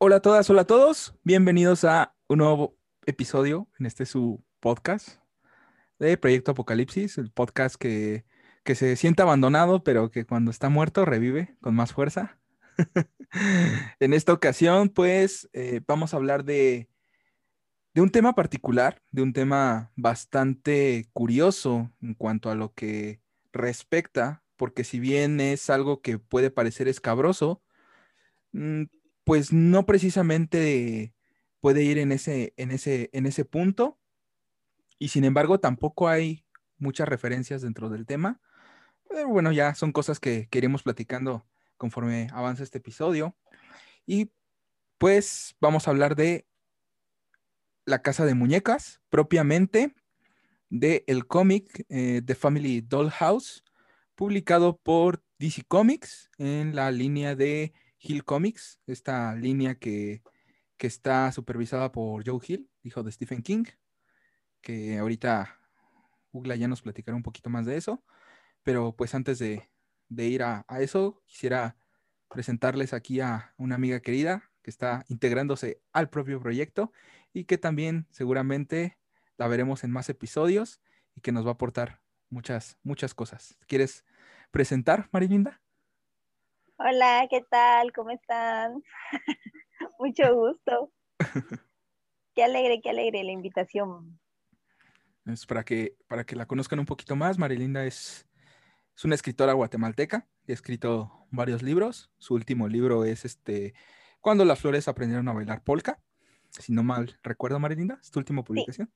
Hola a todas, hola a todos. Bienvenidos a un nuevo episodio en este su podcast de Proyecto Apocalipsis, el podcast que, que se siente abandonado, pero que cuando está muerto revive con más fuerza. en esta ocasión, pues, eh, vamos a hablar de, de un tema particular, de un tema bastante curioso en cuanto a lo que respecta, porque si bien es algo que puede parecer escabroso, mm, pues no precisamente puede ir en ese, en ese, en ese punto. Y sin embargo, tampoco hay muchas referencias dentro del tema. Pero bueno, ya son cosas que, queremos platicando conforme avanza este episodio. Y pues vamos a hablar de la casa de muñecas, propiamente de el cómic eh, The Family Dollhouse, publicado por DC Comics en la línea de Hill Comics, esta línea que, está supervisada por Joe Hill, hijo de Stephen King, que ahorita Ugla ya nos platicará un poquito más de eso, pero pues antes de, ir a, eso, quisiera presentarles aquí a una amiga querida que está integrándose al propio proyecto y que también seguramente la veremos en más episodios y que nos va a aportar muchas, muchas cosas. ¿Quieres presentar, Marilinda? Hola, ¿qué tal? ¿Cómo están? Mucho gusto. qué alegre, qué alegre la invitación. Es para que, para que la conozcan un poquito más, Marilinda es, es una escritora guatemalteca, ha escrito varios libros. Su último libro es este Cuando las flores aprendieron a bailar polka. Si no mal recuerdo, Marilinda, es tu última publicación.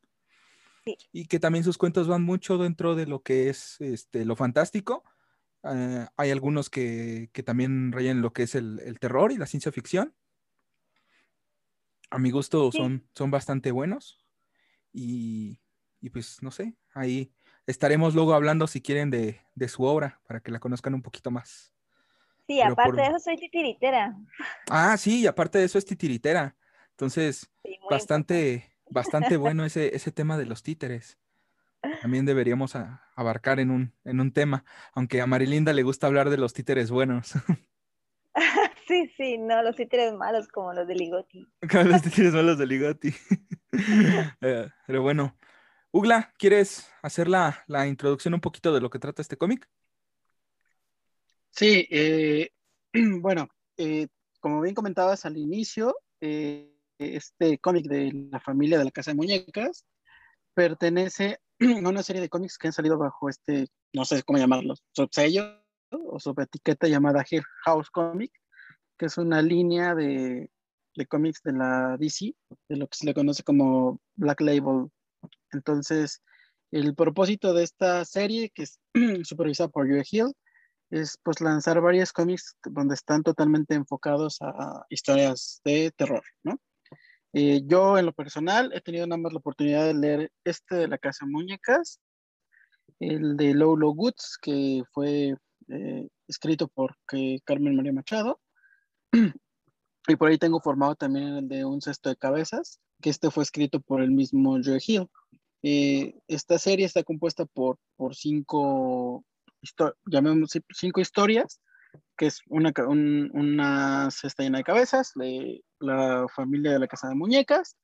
Sí. Y que también sus cuentos van mucho dentro de lo que es este, lo fantástico, eh, hay algunos que, también rayan lo que es el, terror y la ciencia ficción. A mi gusto son, son bastante buenos. Y, pues no sé, ahí estaremos luego hablando si quieren de, su obra para que la conozcan un poquito más. Sí, aparte de eso soy titiritera. Ah, sí, y aparte de eso es titiritera. Entonces, bastante, bastante bueno ese, ese tema de los títeres también deberíamos abarcar en un, en un tema, aunque a Marilinda le gusta hablar de los títeres buenos. Sí, sí, no, los títeres malos como los de Ligoti. Como los títeres malos de Ligoti. Eh, pero bueno, Ugla, ¿quieres hacer la, introducción un poquito de lo que trata este cómic? Sí, eh, bueno, eh, como bien comentabas al inicio, este cómic de la familia de la Casa de Muñecas pertenece una serie de cómics que han salido bajo este, no sé cómo llamarlos, subsello o subetiqueta llamada Hill House Comic, que es una línea de, de cómics de la DC, de lo que se le conoce como Black Label. Entonces, el propósito de esta serie, que es supervisada por Joe Hill, es pues lanzar varios cómics donde están totalmente enfocados a historias de terror, ¿no? Eh, yo en lo personal he tenido nada más la oportunidad de leer este de la Casa Muñecas, el de Lolo Goods, que fue eh, escrito por Carmen María Machado. Y por ahí tengo formado también el de Un cesto de cabezas, que este fue escrito por el mismo Joe Hill. Eh, esta serie está compuesta por, por cinco, llamemos, cinco historias que es una, una cesta llena de cabezas, de la familia de la casa de muñecas,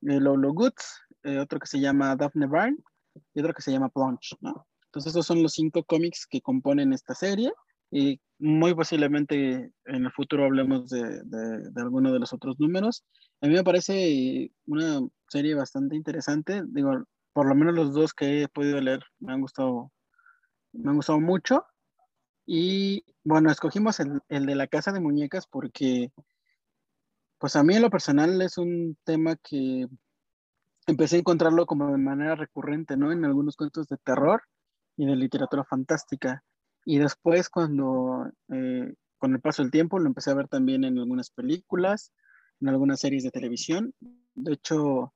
de Lolo Goods, eh, otro que se llama Daphne Byrne y otro que se llama Plunge. Entonces esos son los cinco cómics que componen esta serie y muy posiblemente en el futuro hablemos de, de, de alguno de los otros números. A mí me parece una serie bastante interesante, digo, por lo menos los dos que he podido leer me han gustado, me han gustado mucho y bueno, escogimos el, de la casa de muñecas porque, pues a mí en lo personal es un tema que empecé a encontrarlo como de manera recurrente, ¿no? En algunos cuentos de terror y de literatura fantástica. Y después cuando, eh, con el paso del tiempo, lo empecé a ver también en algunas películas, en algunas series de televisión. De hecho,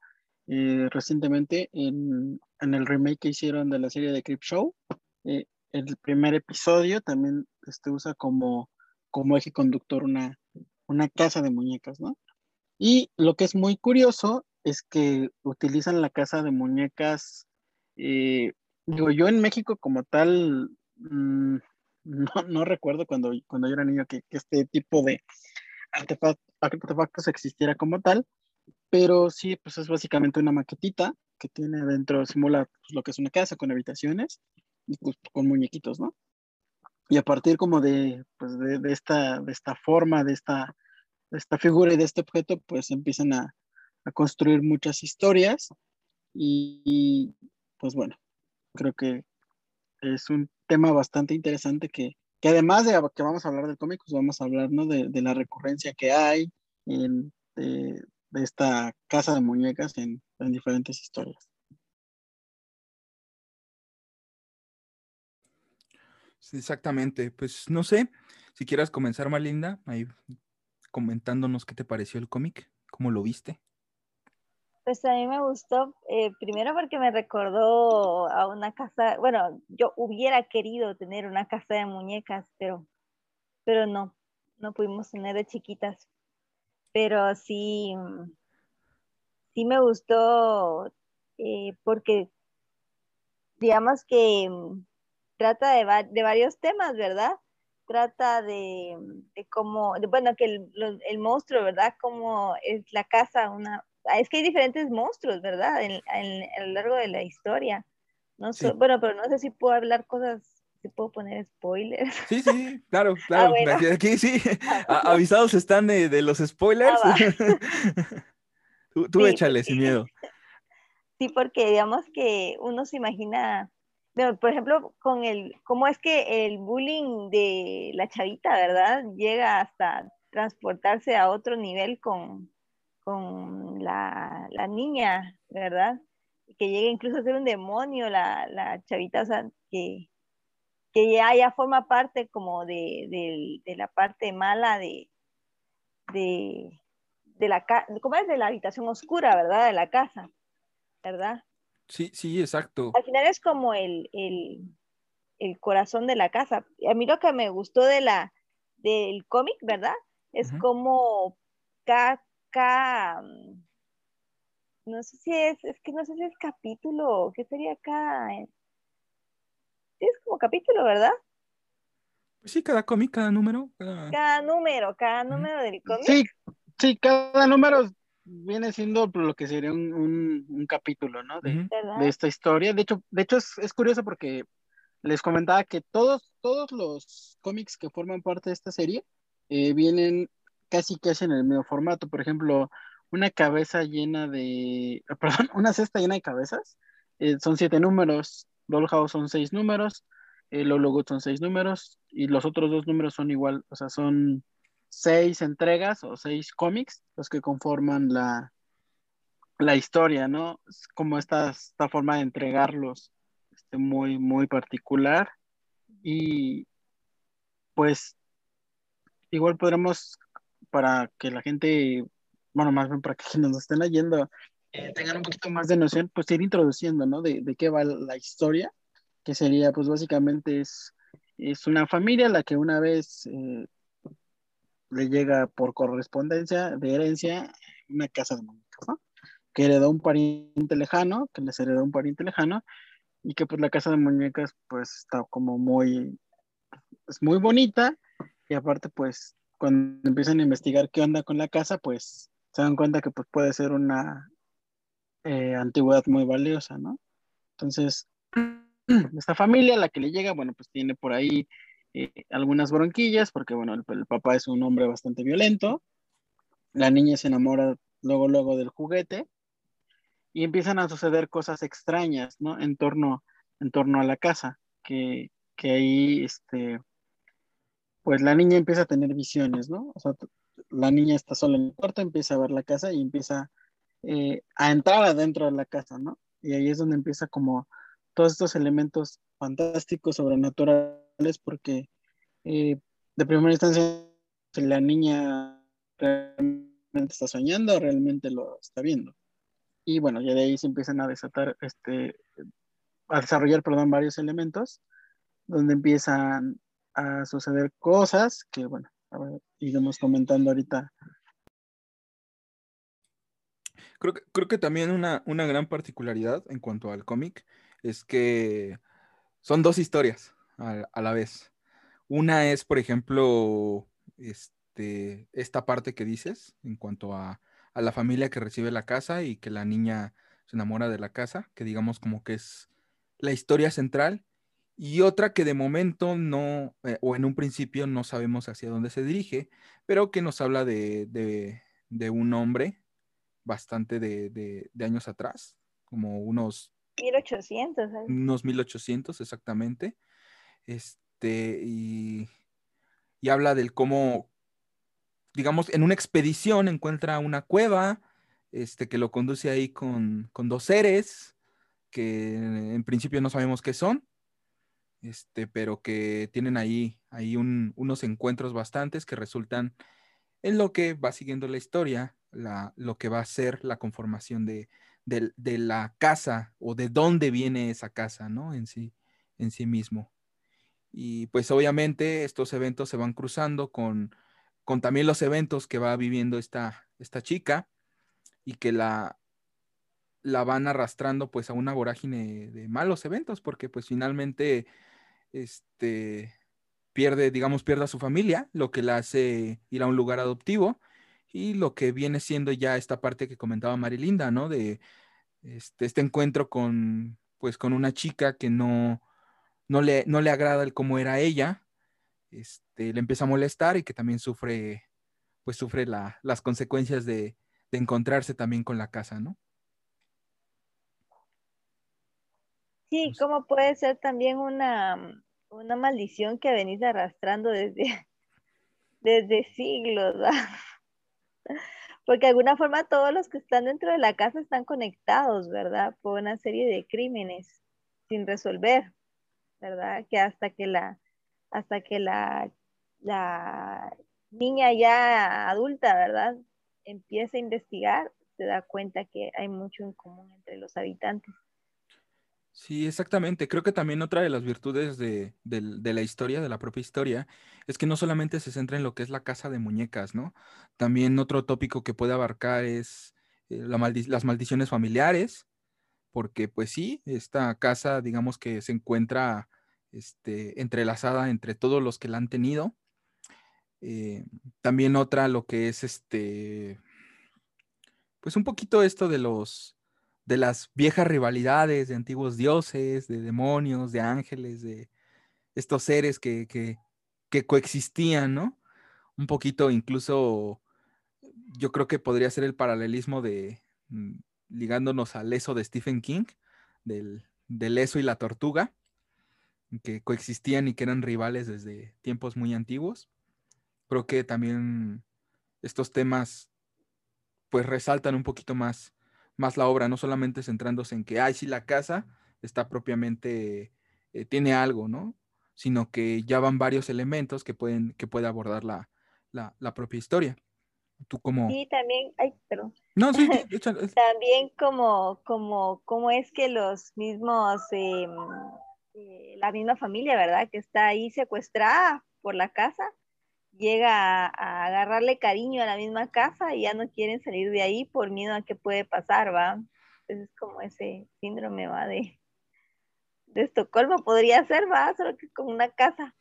eh, recientemente en, en, el remake que hicieron de la serie de Creep Show, eh, el primer episodio también este, usa como, como eje conductor una, una casa de muñecas, ¿no? Y lo que es muy curioso es que utilizan la casa de muñecas, eh, digo, yo en México como tal, mm, no, recuerdo cuando, cuando yo era niño que, este tipo de, artefactos existiera como tal, pero sí, pues es básicamente una maquetita que tiene dentro, simula pues, lo que es una casa con habitaciones y pues, con muñequitos, ¿no? Y a partir como de, pues, de, de, esta, de esta forma, de esta, esta figura y de este objeto, pues empiezan a, a construir muchas historias y, y, pues bueno, creo que es un tema bastante interesante que, que además de que vamos a hablar del cómic, pues vamos a hablar ¿no? de, de la recurrencia que hay en, de, de esta casa de muñecas en, en diferentes historias. Exactamente. Pues no sé, si quieras comenzar, Malinda, ahí comentándonos qué te pareció el cómic, cómo lo viste. Pues a mí me gustó, eh, primero porque me recordó a una casa, bueno, yo hubiera querido tener una casa de muñecas, pero, pero no, no pudimos tener de chiquitas. Pero sí, sí me gustó eh, porque digamos que trata de, va de, varios temas, ¿verdad? Trata de, de cómo, de, bueno, que el, el, monstruo, ¿verdad? Cómo es la casa, una... Es que hay diferentes monstruos, ¿verdad? En, en, a lo largo de la historia. No sí. so, bueno, pero no sé si puedo hablar cosas, si puedo poner spoilers. Sí, sí, claro, claro. Ah, bueno. Aquí sí, avisados están de, de los spoilers. Ah, tú tú sí. échale, sin miedo. Sí, porque digamos que uno se imagina por ejemplo, con el, cómo es que el bullying de la chavita, ¿verdad? Llega hasta transportarse a otro nivel con, con la, la, niña, ¿verdad? Que llega incluso a ser un demonio la, la chavita, o sea, que, que ya, ya forma parte como de, de, de la parte mala de, de, de la ¿cómo es? De la habitación oscura, ¿verdad? De la casa, ¿verdad? Sí, sí, exacto. Al final es como el, el, el, corazón de la casa. A mí lo que me gustó de la, del cómic, ¿verdad? Es uh -huh. como cada, cada, no sé si es, es que no sé si es capítulo, ¿qué sería cada? Sí, es como capítulo, ¿verdad? Pues sí, cada cómic, cada número. Cada, cada número, cada número uh -huh. del cómic. Sí, sí, cada número viene siendo lo que sería un, un, un capítulo, ¿no? De, de, esta historia. De hecho, de hecho es, es, curioso porque les comentaba que todos, todos los cómics que forman parte de esta serie eh, vienen casi casi en el mismo formato. Por ejemplo, una cabeza llena de, perdón, una cesta llena de cabezas. Eh, son siete números. Dollhouse son seis números. Eh, Lolo Good son seis números. Y los otros dos números son igual, o sea, son seis entregas o seis cómics los que conforman la, la historia, ¿no? Como esta, esta forma de entregarlos este, muy, muy particular. Y pues igual podremos, para que la gente, bueno, más bien para que nos estén leyendo, eh, tengan un poquito más de noción, pues ir introduciendo, ¿no? De, de qué va la historia, que sería, pues básicamente es, es una familia la que una vez... Eh, le llega por correspondencia de herencia una casa de muñecas, ¿no? Que heredó un pariente lejano, que les heredó un pariente lejano, y que pues la casa de muñecas pues está como muy, es muy bonita, y aparte pues cuando empiezan a investigar qué onda con la casa, pues se dan cuenta que pues puede ser una eh, antigüedad muy valiosa, ¿no? Entonces, esta familia, la que le llega, bueno, pues tiene por ahí eh, algunas bronquillas, porque bueno, el, papá es un hombre bastante violento, la niña se enamora luego, luego del juguete, y empiezan a suceder cosas extrañas, ¿no? En torno, en torno a la casa, que, que ahí, este, pues la niña empieza a tener visiones, ¿no? La niña está sola en el cuarto, empieza a ver la casa y empieza eh, a entrar adentro de la casa, ¿no? Y ahí es donde empieza como todos estos elementos fantásticos, sobrenaturales, porque eh, de primera instancia la niña realmente está soñando, realmente lo está viendo. Y bueno, ya de ahí se empiezan a desatar, este, a desarrollar, perdón, varios elementos, donde empiezan a suceder cosas que, bueno, iremos comentando ahorita. Creo que, creo que también una, una gran particularidad en cuanto al cómic es que son dos historias a, a, la vez. Una es, por ejemplo, es, este, esta parte que dices en cuanto a, a la familia que recibe la casa y que la niña se enamora de la casa, que digamos como que es la historia central, y otra que de momento no, eh, o en un principio no sabemos hacia dónde se dirige, pero que nos habla de, de, de un hombre bastante de, de, años atrás, como unos... 1800. ¿sabes? Unos 1800 exactamente. Este, y, y habla del cómo, digamos, en una expedición encuentra una cueva, este, que lo conduce ahí con, con dos seres, que en principio no sabemos qué son, este, pero que tienen ahí, ahí unos encuentros bastantes que resultan en lo que va siguiendo la historia, la, lo que va a ser la conformación de, de, la casa o de dónde viene esa casa, ¿no? En sí, en sí mismo. Y pues obviamente estos eventos se van cruzando con, con también los eventos que va viviendo esta, esta chica y que la, la van arrastrando pues a una vorágine de malos eventos, porque pues finalmente este, pierde, digamos, pierde a su familia, lo que la hace ir a un lugar adoptivo y lo que viene siendo ya esta parte que comentaba Marilinda, ¿no? De este, este encuentro con, pues, con una chica que no, no, le, no le agrada el cómo era ella, este, le empieza a molestar y que también sufre, pues, sufre las consecuencias de, de encontrarse también con la casa, ¿no? Sí, pues como puede ser también una, una maldición que venís arrastrando desde, desde siglos, Porque de alguna forma todos los que están dentro de la casa están conectados, ¿verdad? Por una serie de crímenes sin resolver, ¿verdad? Que hasta que la, hasta que la, la niña ya adulta, ¿verdad? Empieza a investigar, se da cuenta que hay mucho en común entre los habitantes. Sí, exactamente. Creo que también otra de las virtudes de, la historia, de la propia historia, es que no solamente se centra en lo que es la casa de muñecas, ¿no? También otro tópico que puede abarcar es eh, las maldiciones familiares, porque pues sí, esta casa, digamos que se encuentra este, entrelazada entre todos los que la han tenido. Eh, también otra, lo que es este, pues un poquito esto de los de las viejas rivalidades de antiguos dioses, de demonios, de ángeles, de estos seres que, que, coexistían, ¿no? Un poquito incluso, yo creo que podría ser el paralelismo de, mm, ligándonos al eso de Stephen King, del, del eso y la tortuga, que coexistían y que eran rivales desde tiempos muy antiguos. Creo que también estos temas pues resaltan un poquito más más la obra, no solamente centrándose en que, ay, sí, la casa está propiamente, eh, tiene algo, ¿no? Sino que ya van varios elementos que pueden, que puede abordar la, la, propia historia. Tú como... Sí, también, ay, perdón. No, sí, también como, como, como es que los mismos, em, eh, la misma familia, ¿verdad? Que está ahí secuestrada por la casa, llega a, agarrarle cariño a la misma casa y ya no quieren salir de ahí por miedo a qué puede pasar, ¿va? Entonces es como ese síndrome, ¿va? De, de Estocolmo podría ser, ¿va? Solo que con una casa.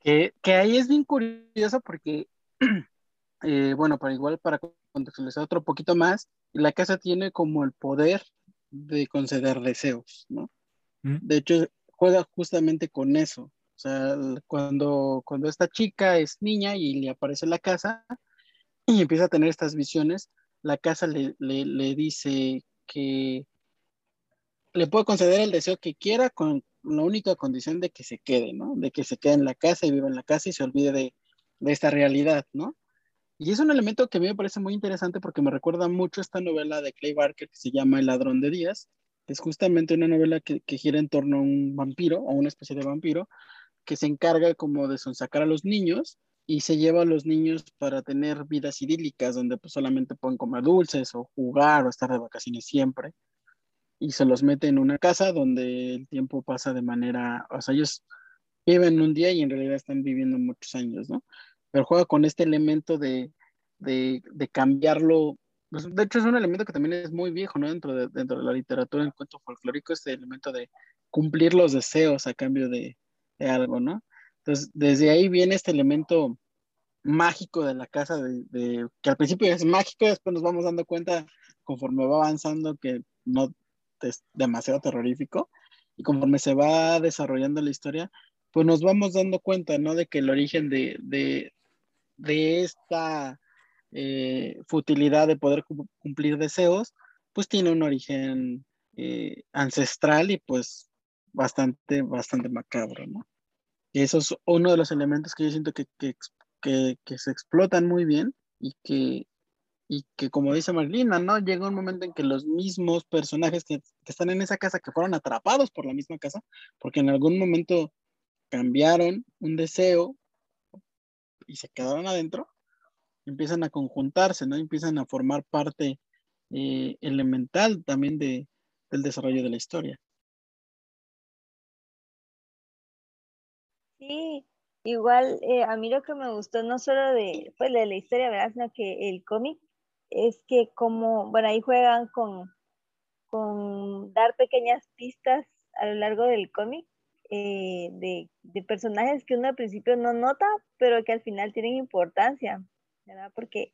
Que, ahí es bien curioso porque, eh, bueno, para igual, para contextualizar otro poquito más, la casa tiene como el poder de conceder deseos, ¿no? Mm. De hecho, juega justamente con eso. O sea, cuando, cuando esta chica es niña y le aparece la casa y empieza a tener estas visiones, la casa le, dice que le puede conceder el deseo que quiera con la única condición de que se quede, ¿no? De que se quede en la casa y viva en la casa y se olvide de, esta realidad, ¿no? Y es un elemento que a mí me parece muy interesante porque me recuerda mucho esta novela de Clay Barker que se llama El ladrón de días, es justamente una novela que, que gira en torno a un vampiro o una especie de vampiro, que se encarga como de sonsacar a los niños y se lleva a los niños para tener vidas idílicas donde pues solamente pueden comer dulces o jugar o estar de vacaciones siempre. Y se los mete en una casa donde el tiempo pasa de manera, o sea, ellos viven un día y en realidad están viviendo muchos años, ¿no? Pero juega con este elemento de, de, de cambiarlo. Pues, de hecho, es un elemento que también es muy viejo, ¿no? Dentro de, dentro de la literatura, en cuento folclórico, este elemento de cumplir los deseos a cambio de, de algo, ¿no? Entonces, desde ahí viene este elemento mágico de la casa, de, que al principio es mágico, después nos vamos dando cuenta conforme va avanzando que no es demasiado terrorífico, y conforme se va desarrollando la historia, pues nos vamos dando cuenta, ¿no? De que el origen de, de, de esta eh, futilidad de poder cumplir deseos, pues tiene un origen eh, ancestral y pues bastante, bastante macabro, ¿no? Y eso es uno de los elementos que yo siento que, que, que, se explotan muy bien y que, y que como dice Marlina, ¿no? Llega un momento en que los mismos personajes que, que, están en esa casa, que fueron atrapados por la misma casa, porque en algún momento cambiaron un deseo y se quedaron adentro, empiezan a conjuntarse, ¿no? Empiezan a formar parte eh, elemental también de, del desarrollo de la historia. Sí, igual eh, a mí lo que me gustó no solo de, pues, de la historia, ¿verdad? Sino que el cómic es que como, bueno, ahí juegan con, con dar pequeñas pistas a lo largo del cómic eh, de, de, personajes que uno al principio no nota, pero que al final tienen importancia, ¿verdad? Porque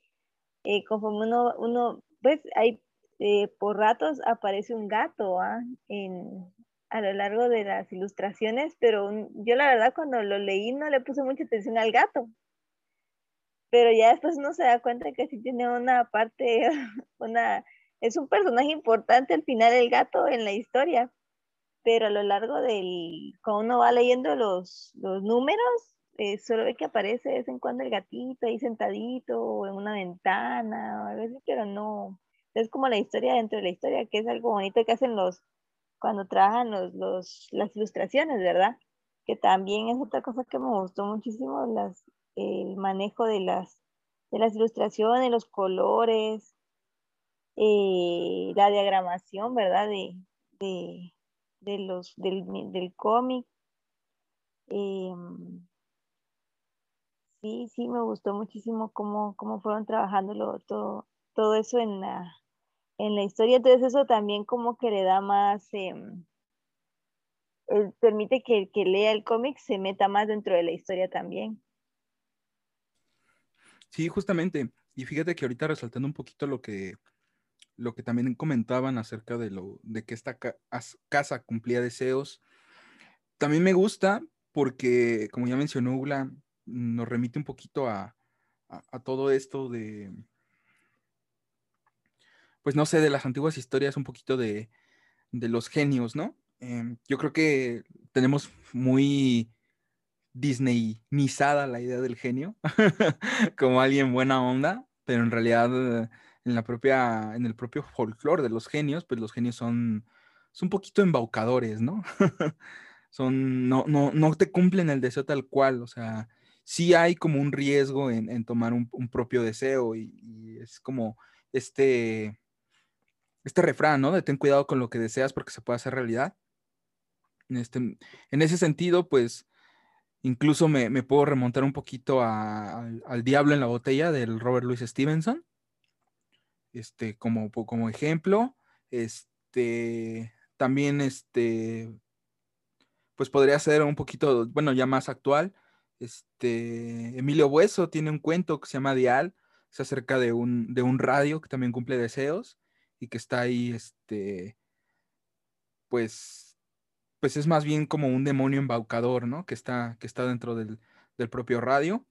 eh, conforme uno, uno, pues hay, eh, por ratos aparece un gato ¿ah? en, a lo largo de las ilustraciones, pero yo la verdad cuando lo leí no le puse mucha atención al gato. Pero ya después uno se da cuenta que sí tiene una parte, una, es un personaje importante al final el gato en la historia pero a lo largo del, cuando uno va leyendo los, los números, eh, solo ve que aparece de vez en cuando el gatito ahí sentadito o en una ventana o algo así, pero no, es como la historia dentro de la historia, que es algo bonito que hacen los, cuando trabajan los, los, las ilustraciones, ¿verdad? Que también es otra cosa que me gustó muchísimo, las, el manejo de las, de las ilustraciones, los colores, eh, la diagramación, ¿verdad? De, de, los, del, del cómic. Em, sí, sí, me gustó muchísimo cómo, cómo fueron trabajando todo, todo eso en la, en la historia. Entonces eso también como que le da más, em, eh, permite que el que lea el cómic se meta más dentro de la historia también. Sí, justamente. Y fíjate que ahorita resaltando un poquito lo que lo que también comentaban acerca de lo de que esta casa cumplía deseos. También me gusta porque, como ya mencionó Ugla, nos remite un poquito a, todo esto de, pues no sé, de las antiguas historias, un poquito de, los genios, ¿no? Em, yo creo que tenemos muy Disneynizada la idea del genio, como alguien buena onda, pero en realidad en la propia, en el propio folclore de los genios, pues los genios son, son un poquito embaucadores, ¿no? son, no, no, no te cumplen el deseo tal cual, o sea, sí hay como un riesgo en, tomar un, propio deseo y, es como este, este refrán, ¿no? De ten cuidado con lo que deseas porque se puede hacer realidad. En, este, en ese sentido, pues, incluso me, puedo remontar un poquito al, Diablo en la botella del Robert Louis Stevenson, este, como, como ejemplo. Este, también, este, pues podría ser un poquito, bueno, ya más actual. Este, Emilio Bueso tiene un cuento que se llama Dial, es acerca de un, de un radio que también cumple deseos y que está ahí, este, pues, pues es más bien como un demonio embaucador, ¿no? Que está, que está dentro del, del propio radio.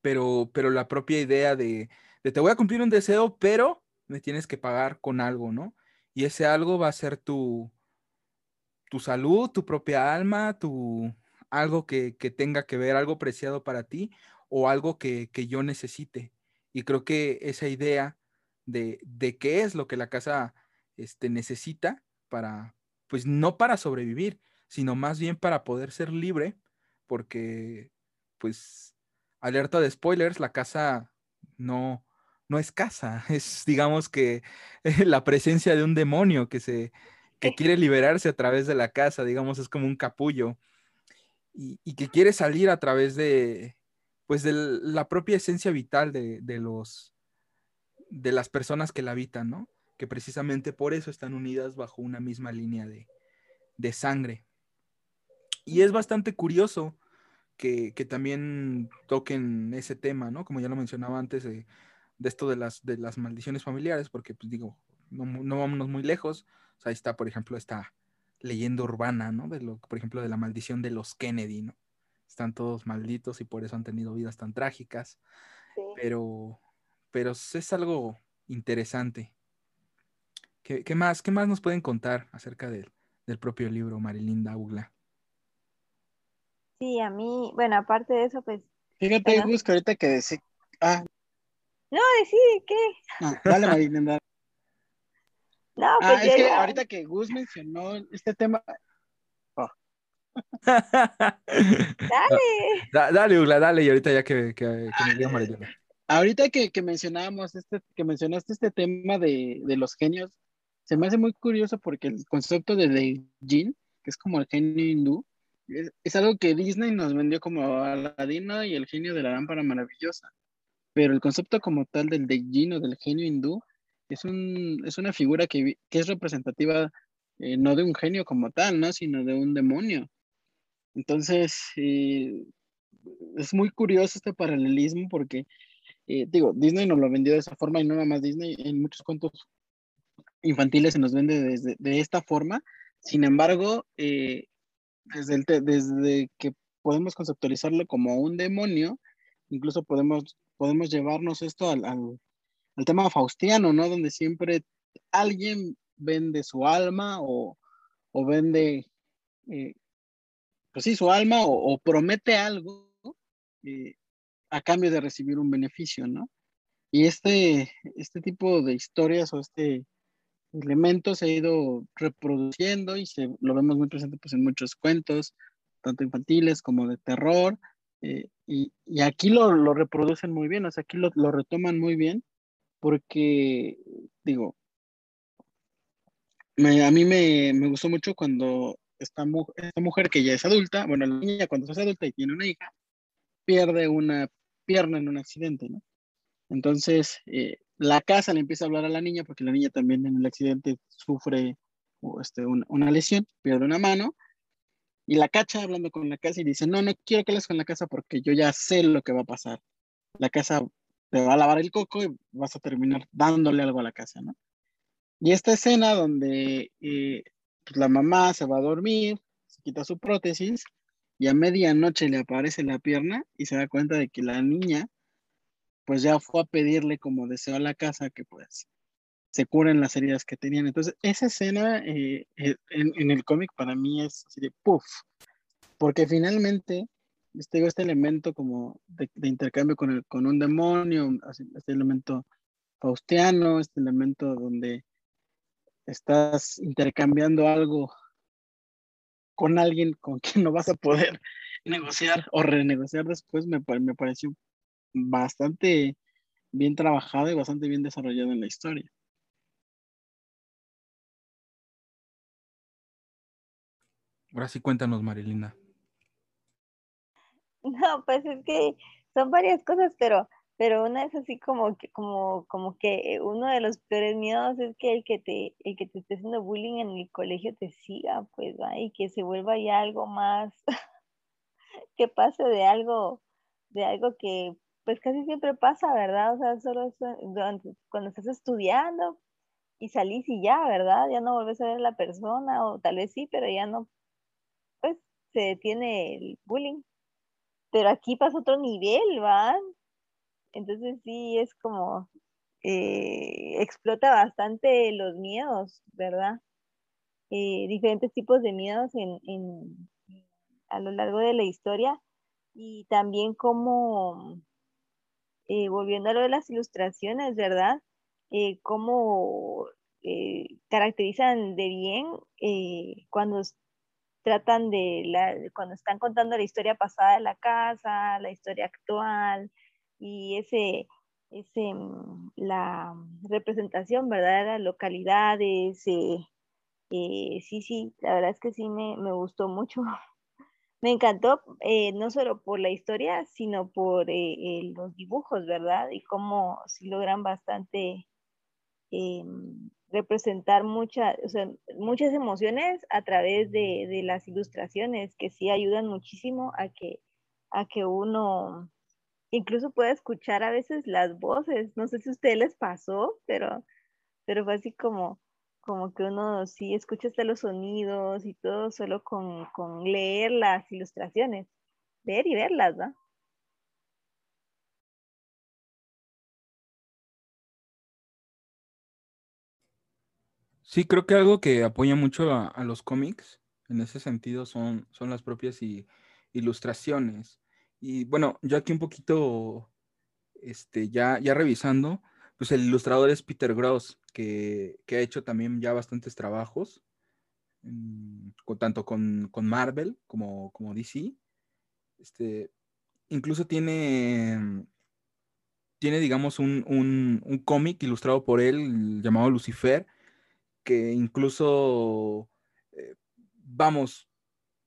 Pero, pero la propia idea de, te voy a cumplir un deseo, pero me tienes que pagar con algo, ¿no? Y ese algo va a ser tu, tu salud, tu propia alma, tu, algo que, tenga que ver, algo preciado para ti o algo que, yo necesite. Y creo que esa idea de, de, qué es lo que la casa este, necesita para, pues no para sobrevivir, sino más bien para poder ser libre, porque, pues, alerta de spoilers, la casa no, no es casa, es digamos que la presencia de un demonio que se que quiere liberarse a través de la casa, digamos, es como un capullo y, que quiere salir a través de pues de la propia esencia vital de, los de las personas que la habitan, ¿no? Que precisamente por eso están unidas bajo una misma línea de, de sangre. Y es bastante curioso que, también toquen ese tema, ¿no? Como ya lo mencionaba antes, de, esto de las, de las maldiciones familiares, porque, pues digo, no, no vámonos muy lejos. O sea, ahí está, por ejemplo, esta leyenda urbana, ¿no? De lo, por ejemplo, de la maldición de los Kennedy, ¿no? Están todos malditos y por eso han tenido vidas tan trágicas. Pero, pero es algo interesante. ¿Qué, más, ¿Qué más nos pueden contar acerca del, del propio libro, Marilinda Ugla? Sí, a mí, bueno, aparte de eso, pues. Fíjate, Gus, que ahorita que decís. Ah. No, decide, ¿qué? No, dale, Marilinda. no, ah, pues es que ahorita que Gus mencionó este tema. Oh. dale. dale, Ugla, dale, y ahorita ya que, que, me diga Marilinda. Ahorita que, que mencionábamos este, que mencionaste este tema de, de, los genios, se me hace muy curioso porque el concepto de Jin, que es como el genio hindú, es, algo que Disney nos vendió como Aladino y el genio de la lámpara maravillosa. Pero el concepto como tal del Deijin o del genio hindú es, un, es una figura que, que es representativa eh, no de un genio como tal, ¿no? sino de un demonio. Entonces, eh, es muy curioso este paralelismo porque, eh, digo, Disney nos lo vendió de esa forma y no nada más Disney, en muchos cuentos infantiles se nos vende desde, de esta forma. Sin embargo, desde, desde que podemos conceptualizarlo como un demonio, incluso podemos, podemos llevarnos esto al, al, tema faustiano, ¿no? Donde siempre alguien vende su alma o, o vende, eh, pues sí, su alma o, promete algo eh, a cambio de recibir un beneficio, ¿no? Y este, este tipo de historias o este elementos se ha ido reproduciendo y se, lo vemos muy presente pues, en muchos cuentos, tanto infantiles como de terror. Eh, y, y, aquí lo, lo, reproducen muy bien, o sea, aquí lo, lo, retoman muy bien, porque, digo, me, a mí me, me, gustó mucho cuando esta, esta mujer que ya es adulta, bueno, la niña cuando es adulta y tiene una hija, pierde una pierna en un accidente, ¿no? Entonces, eh, la casa le empieza a hablar a la niña porque la niña también en el accidente sufre este, una, lesión, pierde una mano, y la cacha hablando con la casa y dice, no, no quiero que hables con la casa porque yo ya sé lo que va a pasar. La casa te va a lavar el coco y vas a terminar dándole algo a la casa, ¿no? Y esta escena donde eh, pues, la mamá se va a dormir, se quita su prótesis y a medianoche le aparece la pierna y se da cuenta de que la niña pues ya fue a pedirle como deseo a la casa que pues se curen las heridas que tenían. Entonces, esa escena eh, eh, en, el cómic para mí es así de puff, porque finalmente este, este elemento como de, intercambio con, el, con un demonio, este elemento faustiano, este elemento donde estás intercambiando algo con alguien con quien no vas a poder negociar o renegociar después, me, me pareció bastante bien trabajado y bastante bien desarrollado en la historia. Ahora sí cuéntanos, Marilina. No, pues es que son varias cosas, pero, pero una es así como que, como, como que uno de los peores miedos es que el que te, el que te esté haciendo bullying en el colegio te siga, pues, ¿va? y que se vuelva ya algo más, que pase de algo, de algo que pues casi siempre pasa, ¿verdad? O sea, solo cuando estás estudiando y salís y ya, ¿verdad? Ya no vuelves a ver a la persona, o tal vez sí, pero ya no, pues se detiene el bullying. Pero aquí pasa otro nivel, ¿va? Entonces sí, es como, eh, explota bastante los miedos, ¿verdad? Eh, diferentes tipos de miedos en, en, a lo largo de la historia y también como eh, volviendo a lo de las ilustraciones, ¿verdad? Eh, cómo eh, caracterizan de bien cuando tratan de, la, cuando están contando la historia pasada de la casa, la historia actual y ese, ese mm, la representación, ¿verdad? De las localidades. sí, sí, la verdad es que sí me, me gustó mucho. Me encantó eh, no solo por la historia, sino por eh, los dibujos, ¿verdad? Y cómo sí logran bastante eh, representar muchas emociones a través de, las ilustraciones, que sí ayudan muchísimo a que, a que uno incluso pueda escuchar a veces las voces. No sé si a ustedes les pasó, pero, pero fue así como, como que uno sí escucha hasta los sonidos y todo solo con, con leer las ilustraciones, ver y verlas, ¿no? Sí, creo que algo que apoya mucho a, los cómics en ese sentido son, son las propias ilustraciones. Y bueno, yo aquí un poquito, este, ya, ya revisando, pues el ilustrador es Peter Gross, que, que ha hecho también ya bastantes trabajos, tanto con, con, Marvel como, como DC. Este, incluso tiene, tiene digamos, un, un, un cómic ilustrado por él llamado Lucifer, que incluso, eh, vamos,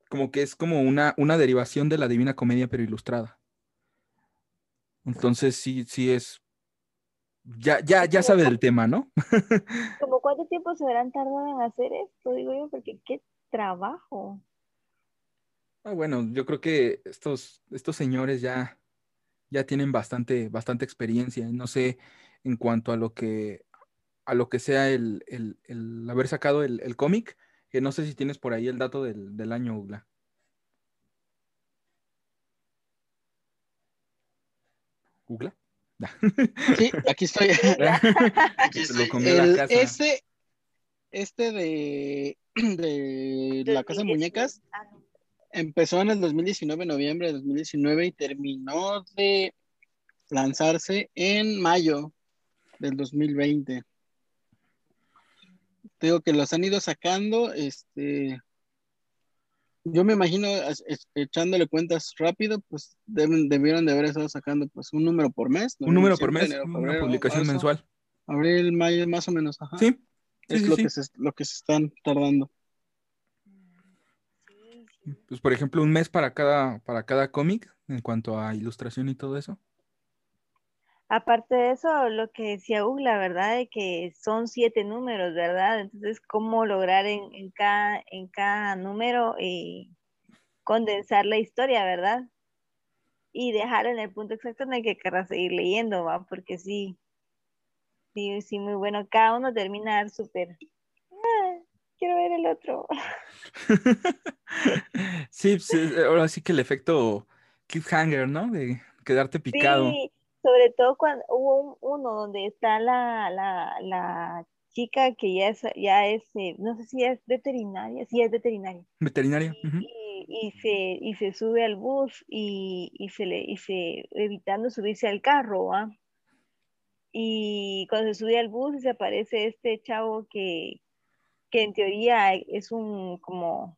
como que es como una, una derivación de la Divina Comedia, pero ilustrada. Entonces sí, sí es. Ya, ya, ya sabe del tema, ¿no? ¿Como cuánto tiempo se habrán tardado en hacer esto? Digo yo, porque qué trabajo. Ah, bueno, yo creo que estos, estos señores ya, ya tienen bastante, bastante experiencia. No sé en cuanto a lo que a lo que sea el, haber sacado el, cómic, que no sé si tienes por ahí el dato del, año, Ugla. ¿Ugla? Sí, aquí estoy. Este, este de, de La Casa de Muñecas empezó en el 2019, noviembre de 2019, y terminó de lanzarse en mayo del 2020 digo que los han ido sacando, este, yo me imagino echándole cuentas rápido, pues deben, debieron de haber estado sacando pues un número por mes. Un número por mes, una publicación mensual. Abril, mayo, más o menos, ajá. Sí. es lo, Que se, lo que se están tardando. Pues por ejemplo, un mes para cada, para cada cómic en cuanto a ilustración y todo eso. Aparte de eso, lo que decía Hugo, la verdad, de que son siete números, ¿verdad? Entonces, ¿cómo lograr en, cada, en cada número eh, condensar la historia, ¿verdad? Y dejar en el punto exacto en el que querrás seguir leyendo, ¿va? Porque sí, sí, sí, muy bueno. Cada uno termina súper. Ah, quiero ver el otro. sí, sí, ahora sí que el efecto cliffhanger, ¿no? De quedarte picado. Sí sobre todo cuando hubo uno donde está la, la, la, chica que ya es, ya es eh, no sé si es veterinaria, sí es veterinaria. Veterinaria. y, y, se, y se sube al bus y, y, se le, y se, evitando subirse al carro, ¿ah? Y cuando se sube al bus se aparece este chavo que, que en teoría es un como,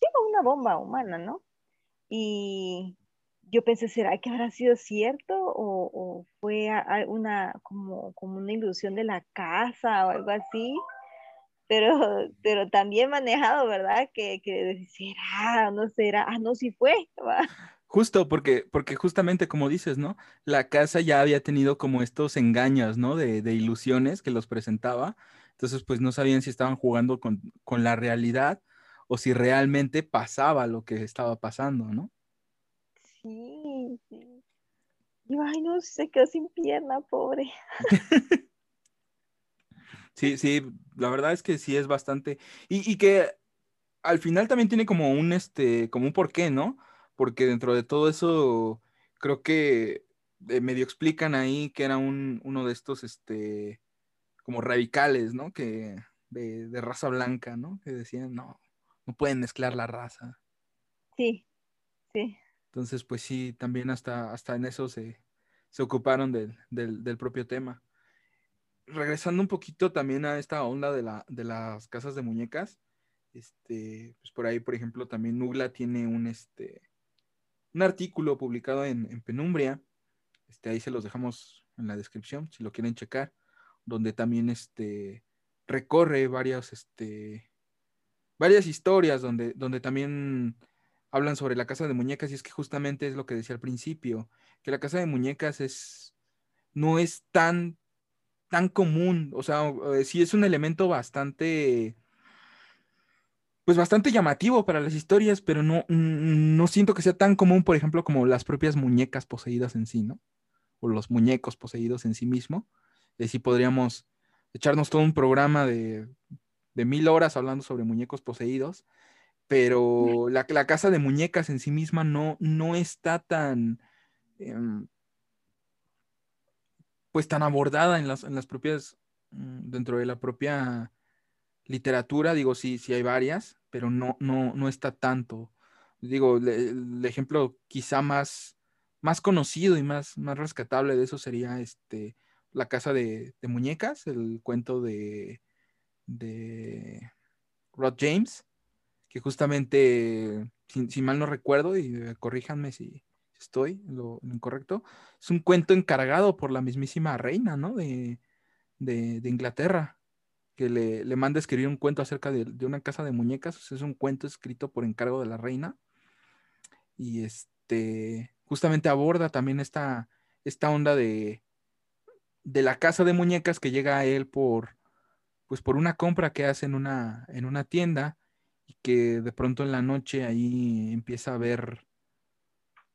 sí, una bomba humana, ¿no? Y, yo pensé, ¿será que habrá sido cierto o, fue una, como, como, una ilusión de la casa o algo así? Pero, pero también manejado, ¿verdad? Que, que será, no será, ah, no, sí fue. Justo, porque, porque justamente como dices, ¿no? La casa ya había tenido como estos engaños, ¿no? De, de ilusiones que los presentaba. Entonces, pues no sabían si estaban jugando con, con la realidad o si realmente pasaba lo que estaba pasando, ¿no? Sí, sí. Y ay, no, se quedó sin pierna, pobre. sí, sí, la verdad es que sí es bastante. Y, que al final también tiene como un este, como un porqué, ¿no? Porque dentro de todo eso, creo que eh, medio explican ahí que era un, uno de estos, este, como radicales, ¿no? Que de, de raza blanca, ¿no? Que decían, no, no pueden mezclar la raza. Sí, sí. Entonces, pues sí, también hasta, hasta en eso se, ocuparon del, propio tema. Regresando un poquito también a esta onda de, la, de las casas de muñecas, este, pues por ahí, por ejemplo, también Nugla tiene un, este, un artículo publicado en, Penumbria, este, ahí se los dejamos en la descripción, si lo quieren checar, donde también este, recorre varias, este, varias historias, donde, donde también hablan sobre la casa de muñecas y es que justamente es lo que decía al principio, que la casa de muñecas es, no es tan, tan común, o sea, eh, sí es un elemento bastante, pues bastante llamativo para las historias, pero no, no siento que sea tan común, por ejemplo, como las propias muñecas poseídas en sí, ¿no? O los muñecos poseídos en sí mismo. De sí podríamos echarnos todo un programa de, de mil horas hablando sobre muñecos poseídos, pero la, casa de muñecas en sí misma no, no está tan, em, pues tan abordada en las, en las propias, mm, dentro de la propia literatura, digo, sí, sí hay varias, pero no, no, no está tanto. Digo, el ejemplo quizá más, más conocido y más, más rescatable de eso sería este, La Casa de, Muñecas, el cuento de, de Rod James, que justamente, si, mal no recuerdo, y corríjanme si estoy lo, lo, incorrecto, es un cuento encargado por la mismísima reina, ¿no? De, de, de Inglaterra que le, le manda a escribir un cuento acerca de, una casa de muñecas. es un cuento escrito por encargo de la reina. Y este justamente aborda también esta, esta onda de, de la casa de muñecas que llega a él por, pues por una compra que hace en una, en una tienda y que de pronto en la noche ahí empieza a ver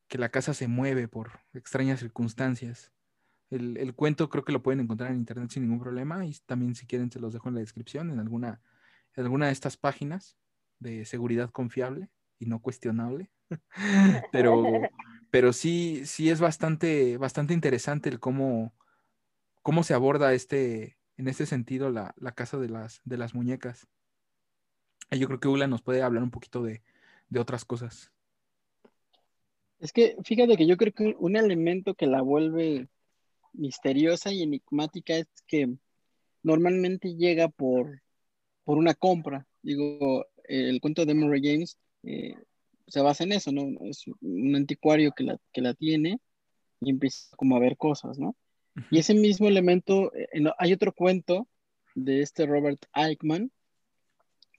que la casa se mueve por extrañas circunstancias. El, cuento creo que lo pueden encontrar en internet sin ningún problema y también si quieren se los dejo en la descripción en alguna, alguna de estas páginas de seguridad confiable y no cuestionable. pero, pero sí, sí es bastante, bastante interesante el cómo, cómo se aborda este, en este sentido la, casa de las, de las muñecas. Yo creo que Ula nos puede hablar un poquito de, de otras cosas. Es que fíjate que yo creo que un elemento que la vuelve misteriosa y enigmática es que normalmente llega por, por una compra. Digo, el cuento de Murray James eh, se basa en eso, ¿no? Es un anticuario que la, que la tiene y empieza como a ver cosas, ¿no? Y ese mismo elemento, eh, hay otro cuento de este Robert Eichmann,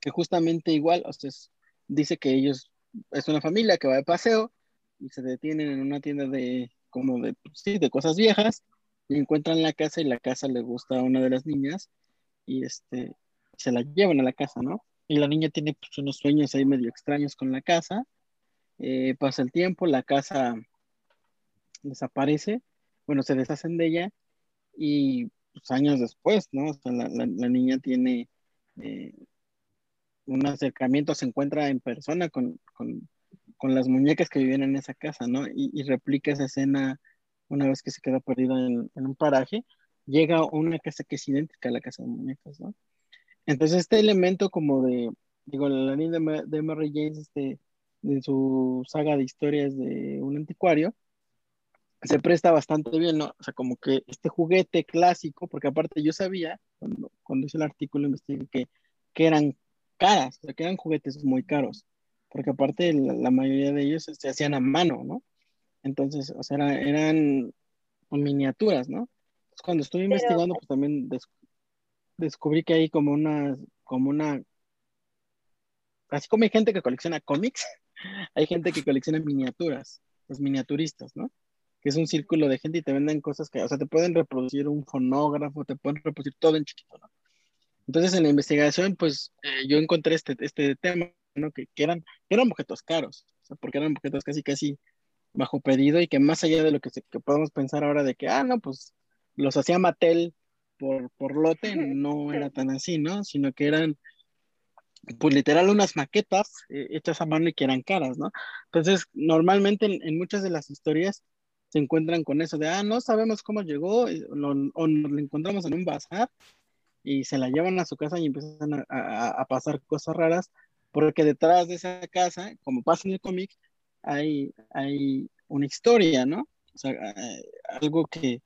que justamente igual, o sea, dice que ellos, es una familia que va de paseo y se detienen en una tienda de, como de, sí, de cosas viejas, y encuentran la casa y la casa le gusta a una de las niñas y este, se la llevan a la casa, ¿no? Y la niña tiene pues, unos sueños ahí medio extraños con la casa. Eh, pasa el tiempo, la casa desaparece, bueno, se deshacen de ella y pues, años después, ¿no? O sea, la, niña tiene eh, un acercamiento, se encuentra en persona con, las muñecas que vivían en esa casa, ¿no? Y, y replica esa escena una vez que se queda perdido en, un paraje, llega a una casa que es idéntica a la casa de muñecas, ¿no? Entonces este elemento como de, digo, la línea de, de Mary James, este, de su saga de historias de un anticuario, se presta bastante bien, ¿no? O sea, como que este juguete clásico, porque aparte yo sabía, cuando, cuando hice el artículo, investigué que, que eran caras, o sea, que eran juguetes muy caros, porque aparte la, la mayoría de ellos se hacían a mano, ¿no? Entonces, o sea, eran miniaturas, ¿no? cuando estuve investigando, pues también descubrí que hay como una, como una, así como hay gente que colecciona cómics, hay gente que colecciona miniaturas, los miniaturistas, ¿no? Que es un círculo de gente y te venden cosas que, o sea, te pueden reproducir un fonógrafo, te pueden reproducir todo en chiquito, ¿no? Entonces, en la investigación, pues, eh, yo encontré este, este tema, ¿no? Que, que, eran, que eran objetos caros, o sea, porque eran objetos casi, casi bajo pedido y que más allá de lo que, que podemos pensar ahora de que, ah, no, pues los hacía Mattel por, por lote, no era tan así, ¿no? Sino que eran, pues literal, unas maquetas eh, hechas a mano y que eran caras, ¿no? Entonces, normalmente en, muchas de las historias se encuentran con eso de, ah, no sabemos cómo llegó, o nos lo encontramos en un bazar y se la llevan a su casa y empiezan a, a, a pasar cosas raras, porque detrás de esa casa, como pasa en el cómic, hay, hay una historia, ¿no? O sea, eh, algo que,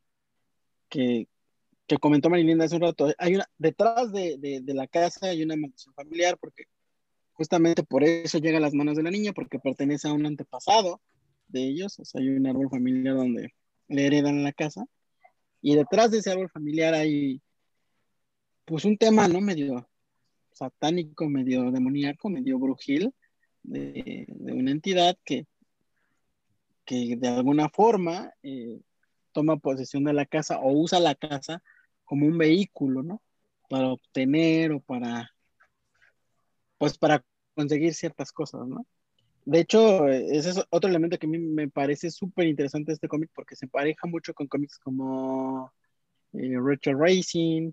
que, que comentó Marilinda hace un rato. Hay una, detrás de, de, la casa hay una maldición familiar porque justamente por eso llega a las manos de la niña, porque pertenece a un antepasado de ellos. O sea, hay un árbol familiar donde le heredan la casa. Y detrás de ese árbol familiar hay, pues, un tema, ¿no? Medio satánico, medio demoníaco, medio brujil, de, una entidad que, que de alguna forma eh, toma posesión de la casa o usa la casa como un vehículo, ¿no? Para obtener o para, pues para conseguir ciertas cosas, ¿no? De hecho, ese es otro elemento que a mí me parece súper interesante este cómic porque se pareja mucho con cómics como eh, Retro Racing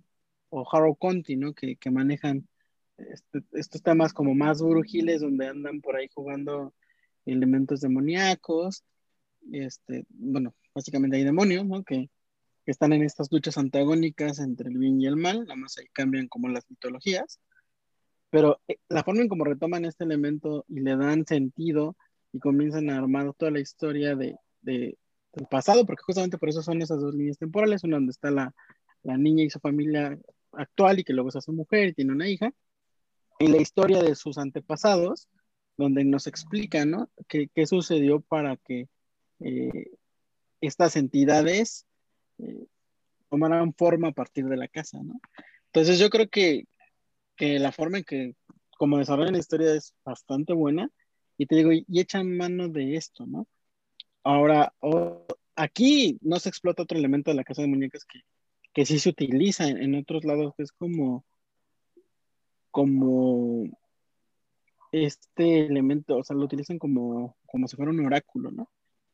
o Harrow Conti, ¿no? Que, que manejan este, estos temas como más brujiles, donde andan por ahí jugando elementos demoníacos. Este, bueno, básicamente hay demonios, ¿no? Que, que están en estas luchas antagónicas entre el bien y el mal, nada más ahí cambian como las mitologías pero eh, la forma en cómo retoman este elemento y le dan sentido y comienzan a armar toda la historia de, de, del pasado, porque justamente por eso son esas dos líneas temporales, una donde está la, la niña y su familia actual y que luego se hace mujer y tiene una hija, y la historia de sus antepasados, donde nos explica, ¿no? ¿Qué, qué sucedió para que eh, estas entidades eh, tomaran forma a partir de la casa, ¿no? Entonces yo creo que, que la forma en que como desarrollan la historia es bastante buena y te digo, y, echan mano de esto, ¿no? Ahora, aquí no se explota otro elemento de la casa de muñecas que, que sí se utiliza en, otros lados, que es como, como este elemento, o sea, lo utilizan como, como si fuera un oráculo, ¿no?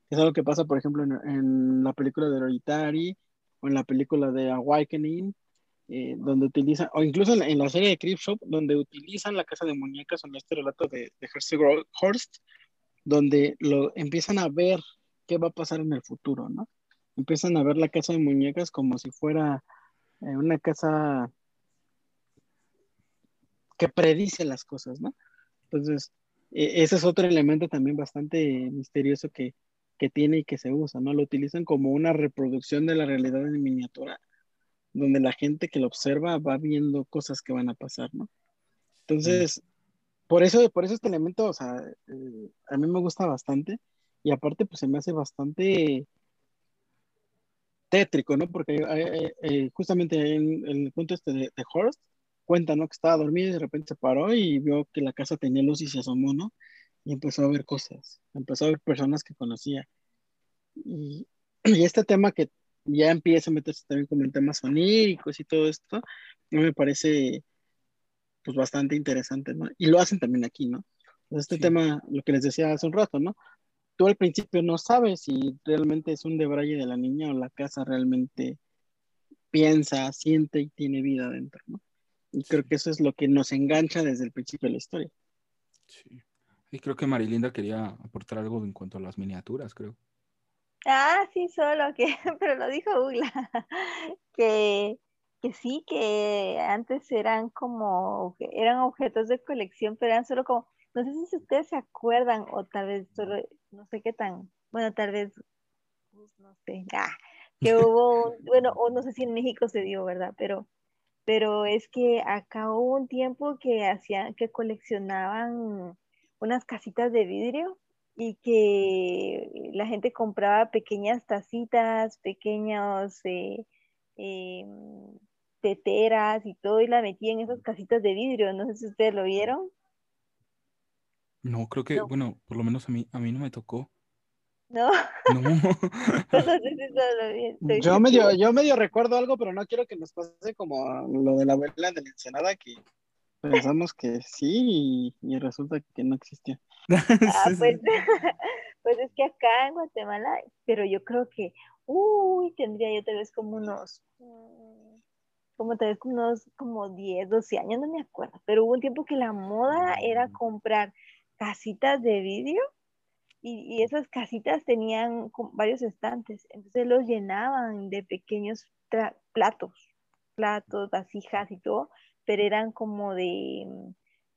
Es algo que pasa, por ejemplo, en, la película de Hereditary o en la película de Awakening, eh, donde utilizan, o incluso en la, serie de Creepshow, donde utilizan la casa de muñecas en este relato de, de Horst, donde lo empiezan a ver qué va a pasar en el futuro, ¿no? Empiezan a ver la casa de muñecas como si fuera eh, una casa que predice las cosas, ¿no? Entonces, e, ese es otro elemento también bastante misterioso que, que tiene y que se usa, ¿no? Lo utilizan como una reproducción de la realidad en miniatura donde la gente que lo observa va viendo cosas que van a pasar, ¿no? Entonces, por eso, por eso este elemento, o sea, eh, a mí me gusta bastante y aparte pues se me hace bastante tétrico, ¿no? Porque eh, justamente en, el punto este de, Horst cuenta, ¿no? Que estaba dormido y de repente se paró y vio que la casa tenía luz y se asomó, ¿no? Y empezó a ver cosas, empezó a ver personas que conocía. Y, y este tema que ya empieza a meterse también como en temas oníricos y todo esto, me parece pues bastante interesante, ¿no? Y lo hacen también aquí, ¿no? Este tema, lo que les decía hace un rato, ¿no? Tú al principio no sabes si realmente es un debraye de la niña o la casa realmente piensa, siente y tiene vida dentro, ¿no? Y creo que eso es lo que nos engancha desde el principio de la historia. Sí. Y creo que Marilinda quería aportar algo en cuanto a las miniaturas, creo. Ah, sí, solo que, pero lo dijo Ugla, que, que sí, que antes eran como, eran objetos de colección, pero eran solo como, no sé si ustedes se acuerdan, o tal vez solo, no sé qué tan, bueno, tal vez, pues, no sé, ah, que hubo, bueno, o no sé si en México se dio, ¿verdad? Pero, pero es que acá hubo un tiempo que hacían, que coleccionaban unas casitas de vidrio y que la gente compraba pequeñas tacitas, pequeños eh, em, teteras y todo y la metía en esas casitas de vidrio. No sé si ustedes lo vieron. No, creo que, bueno, por lo menos a mí, a mí no me tocó. No. No. yo medio, yo medio recuerdo algo, pero no quiero que nos pase como lo de la abuela de la ensenada que pensamos que sí y, resulta que no existía. Ah, pues, pues, es que acá en Guatemala, pero yo creo que, uy, tendría yo tal vez como unos, mm, como tal vez como unos como 10, 12 años, no me acuerdo, pero hubo un tiempo que la moda era mm. comprar casitas de vidrio y, y esas casitas tenían varios estantes, entonces los llenaban de pequeños platos, platos, vasijas y todo, pero eran como de,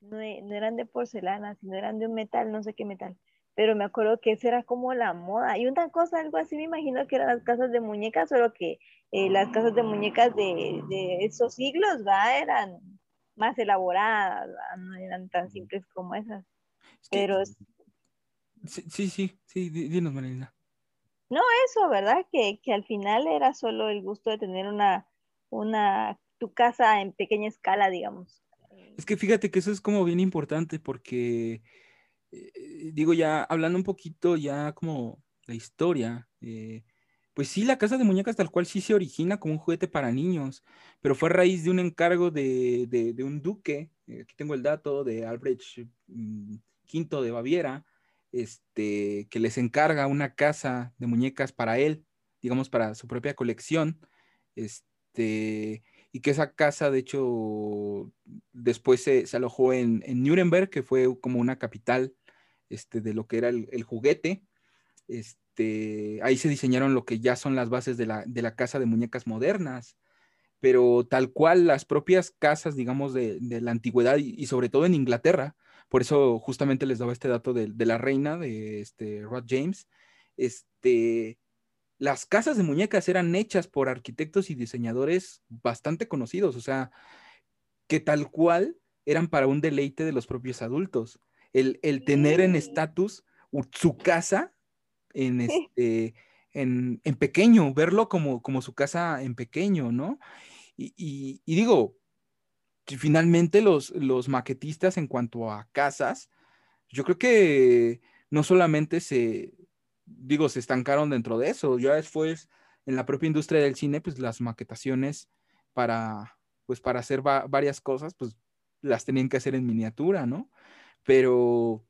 no, eran de porcelana, sino eran de un metal, no sé qué metal. Pero me acuerdo que esa era como la moda. Y una cosa, algo así, me imagino que eran las casas de muñecas, solo que eh, las casas de muñecas de, esos siglos, ¿va? Eran más elaboradas, no eran tan simples como esas. Pero... Sí, sí, sí, sí, dinos, Marina. No, eso, ¿verdad? Que, que al final era solo el gusto de tener una, una tu casa en pequeña escala, digamos. Es que fíjate que eso es como bien importante porque, eh, digo, ya hablando un poquito ya como la historia, eh, pues sí, la casa de muñecas tal cual sí se origina como un juguete para niños, pero fue a raíz de un encargo de, un duque eh, aquí tengo el dato de Albrecht Mm, de Baviera, este, que les encarga una casa de muñecas para él, digamos, para su propia colección, este, y que esa casa, de hecho, después se, alojó en, Nuremberg, que fue como una capital este, de lo que era el, juguete. Este, ahí se diseñaron lo que ya son las bases de la, de la casa de muñecas modernas pero tal cual las propias casas, digamos, de, la antigüedad y, sobre todo en Inglaterra, por eso justamente les daba este dato de, la reina, de este, Rod James, este, las casas de muñecas eran hechas por arquitectos y diseñadores bastante conocidos, o sea, que tal cual eran para un deleite de los propios adultos. El, tener en estatus su casa en este en, pequeño, verlo como, como su casa en pequeño, ¿no? Y, digo, finalmente los, los maquetistas en cuanto a casas, yo creo que no solamente se, digo, se estancaron dentro de eso, ya después en la propia industria del cine, pues las maquetaciones para, pues para hacer varias cosas, pues las tenían que hacer en miniatura, ¿no? Pero,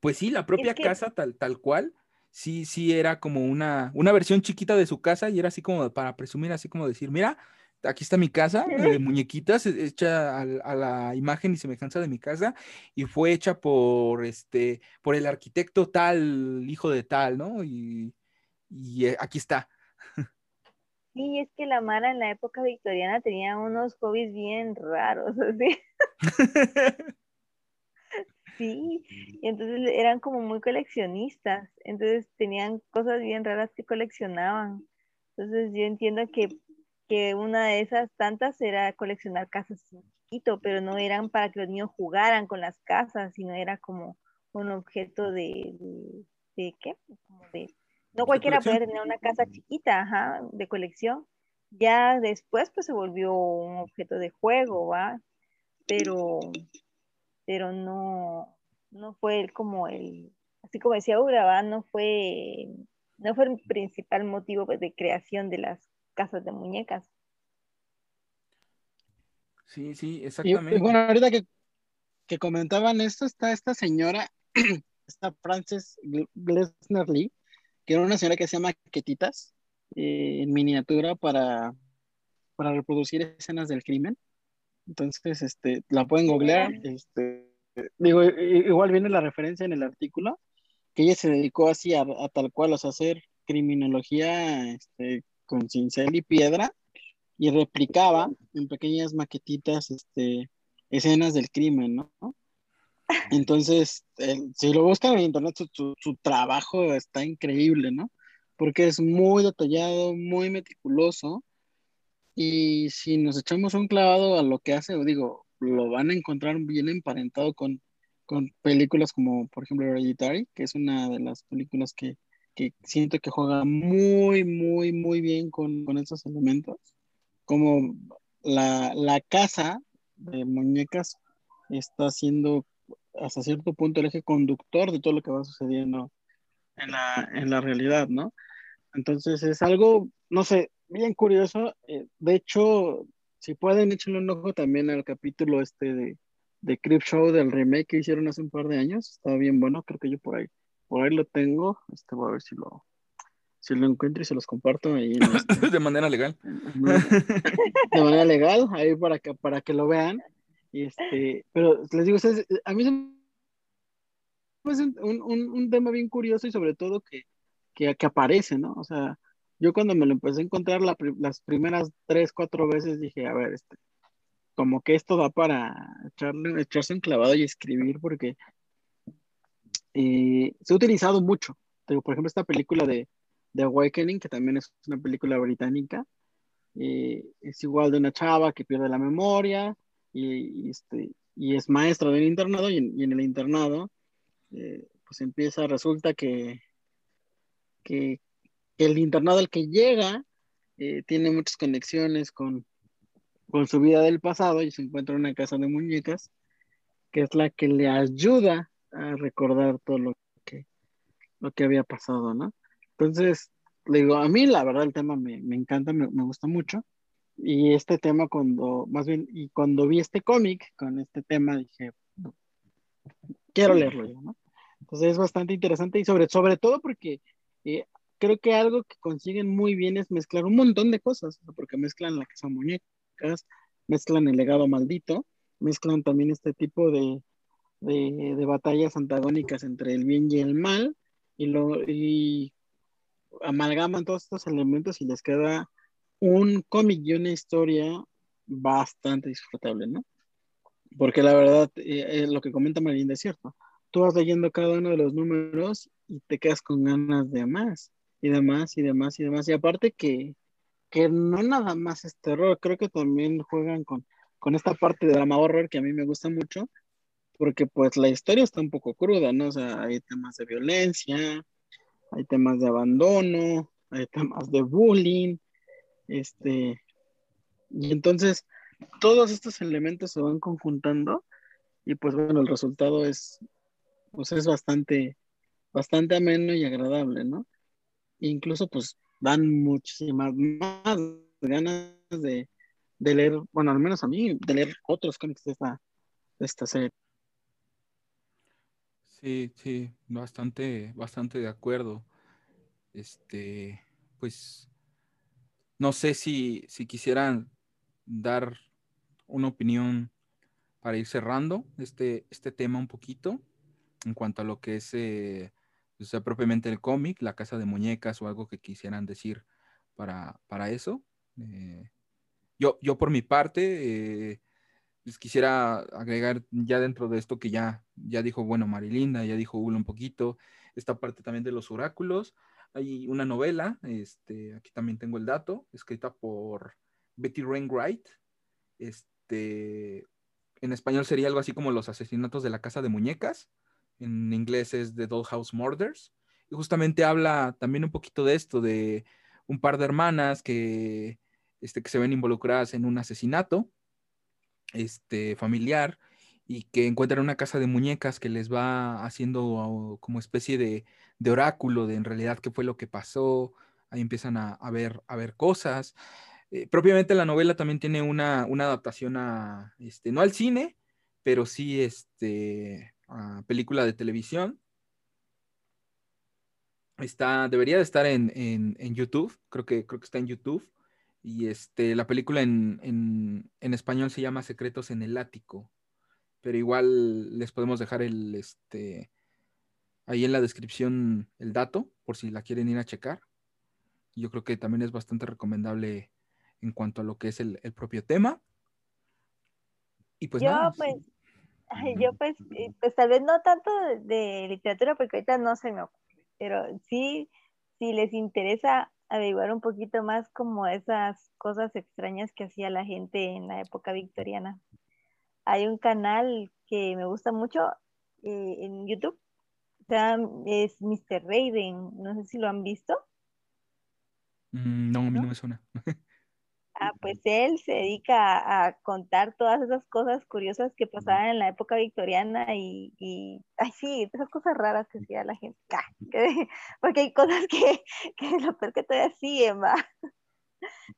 pues sí, la propia casa tal, tal cual, sí, sí era como una, una versión chiquita de su casa y era así como para presumir, así como decir, mira, aquí está mi casa, de muñequitas, e, hecha a, la imagen y semejanza de mi casa, y fue hecha por este, por el arquitecto tal, hijo de tal, ¿no? Y, eh, aquí está. Sí, es que la Mara en la época victoriana tenía unos hobbies bien raros, así. Sí, y entonces eran como muy coleccionistas, entonces tenían cosas bien raras que coleccionaban. Entonces yo entiendo que, que una de esas tantas era coleccionar casas chiquito, pero no eran para que los niños jugaran con las casas, sino era como un objeto de, de, ¿qué? Como de, no cualquiera puede tener una casa chiquita, ajá, de colección. Ya después pues se volvió un objeto de juego, ¿va? Pero pero no, no fue como el, así como decía Ura, no fue, no fue el principal motivo pues, de creación de las casas de muñecas. Sí, sí, exactamente. Y, bueno, ahorita que, que, comentaban esto, está esta señora, está Frances Glesner Lee, que era una señora que hacía maquetitas eh, en miniatura para, para reproducir escenas del crimen. Entonces, este, la pueden googlear. Este, digo, igual viene la referencia en el artículo, que ella se dedicó así a, tal cual, o sea, hacer criminología este, con cincel y piedra y replicaba en pequeñas maquetitas este, escenas del crimen, ¿no? Entonces, si lo buscan en internet, su, su, trabajo está increíble, ¿no? Porque es muy detallado, muy meticuloso y si nos echamos un clavado a lo que hace, digo, lo van a encontrar bien emparentado con, con películas como, por ejemplo, Hereditary, que es una de las películas que, que siento que juega muy, muy, muy bien con, con esos elementos. Como la, la casa de muñecas está siendo hasta cierto punto el eje conductor de todo lo que va sucediendo en la, en la realidad, ¿no? Entonces es algo, no sé, bien curioso. Eh, de hecho, si pueden, échenle un ojo también al capítulo este de, de Crip Show del remake que hicieron hace un par de años. Estaba bien bueno, creo que yo por ahí, por ahí lo tengo. Este voy a ver si lo, si lo encuentro y se los comparto ahí. Este de manera legal. De manera legal, ahí para que, para que lo vean. Y este, pero les digo, a mí es un, un, un, tema bien curioso y sobre todo que, que, que aparece, ¿no? O sea, yo cuando me lo empecé a encontrar las primeras tres, cuatro veces dije, a ver, este, como que esto da para echarle, echarse un clavado y escribir porque eh, se ha utilizado mucho. por ejemplo, esta película de, de, Awakening, que también es una película británica, eh, es igual de una chava que pierde la memoria y, este, y es maestra del internado y en, el internado eh, pues empieza, resulta que, que, el internado al que llega tiene muchas conexiones con, con su vida del pasado y se encuentra en una casa de muñecas, que es la que le ayuda a recordar todo lo que, lo que había pasado, ¿no? Entonces, le digo, a mí la verdad el tema me, encanta, me, gusta mucho. Y este tema cuando, más bien, y cuando vi este cómic con este tema, dije, quiero leerlo yo, ¿no? Entonces es bastante interesante y sobre, sobre todo porque eh, creo que algo que consiguen muy bien es mezclar un montón de cosas, porque mezclan la casa muñecas, mezclan el legado maldito, mezclan también este tipo de, de, batallas antagónicas entre el bien y el mal, y, lo, y amalgaman todos estos elementos y les queda un cómic y una historia bastante disfrutable, ¿no? Porque la verdad, eh, eh, lo que comenta Marinda es cierto. Tú vas leyendo cada uno de los números y te quedas con ganas de más, y de más, y de más, y de más. Y aparte que, que no nada más es terror, creo que también juegan con, con esta parte de drama horror que a mí me gusta mucho, porque pues la historia está un poco cruda, ¿no? O sea, hay temas de violencia, hay temas de abandono, hay temas de bullying, este, y entonces todos estos elementos se van conjuntando y pues bueno, el resultado es, pues es bastante, bastante ameno y agradable, ¿no? incluso pues dan muchísimas más ganas de, de, leer, bueno, al menos a mí, de leer otros cómics de esta, de esta serie. Sí, sí, bastante, bastante de acuerdo. Este, pues, no sé si, si quisieran dar una opinión para ir cerrando este, este tema un poquito en cuanto a lo que es eh, o sea, propiamente el cómic, la casa de muñecas o algo que quisieran decir para, para eso. Eh, yo, yo por mi parte, eh, les quisiera agregar ya dentro de esto que ya, ya dijo, bueno, Marilinda, ya dijo Ulo un poquito, esta parte también de los oráculos. Hay una novela, este, aquí también tengo el dato, escrita por Betty Wainwright. Este, en español sería algo así como Los asesinatos de la casa de muñecas. En inglés es The Dollhouse Murders. Y justamente habla también un poquito de esto, de un par de hermanas que, este, que se ven involucradas en un asesinato este, familiar y que encuentran una casa de muñecas que les va haciendo como especie de, oráculo de en realidad qué fue lo que pasó. Ahí empiezan a, ver, a ver cosas. Eh, propiamente la novela también tiene una, adaptación a, este, no al cine, pero sí este, a película de televisión. Está, debería de estar en, en, YouTube, creo que, creo que está en YouTube. Y este, la película en, español se llama Secretos en el Ático. Pero igual les podemos dejar el, este, ahí en la descripción el dato, por si la quieren ir a checar. Yo creo que también es bastante recomendable en cuanto a lo que es el, propio tema. Y pues yo, Pues, yo pues, eh, pues tal vez no tanto de, literatura, porque ahorita no se me ocurre, pero sí, si les interesa averiguar un poquito más como esas cosas extrañas que hacía la gente en la época victoriana. Hay un canal que me gusta mucho eh, en YouTube, es Mr. Raven, no sé si lo han visto. Mm, no, a mí no me suena. Ah, pues él se dedica a, contar todas esas cosas curiosas que pasaban en la época victoriana y, y ay sí, esas cosas raras que hacía la gente, ah, porque hay cosas que, que lo peor que todavía siguen, va.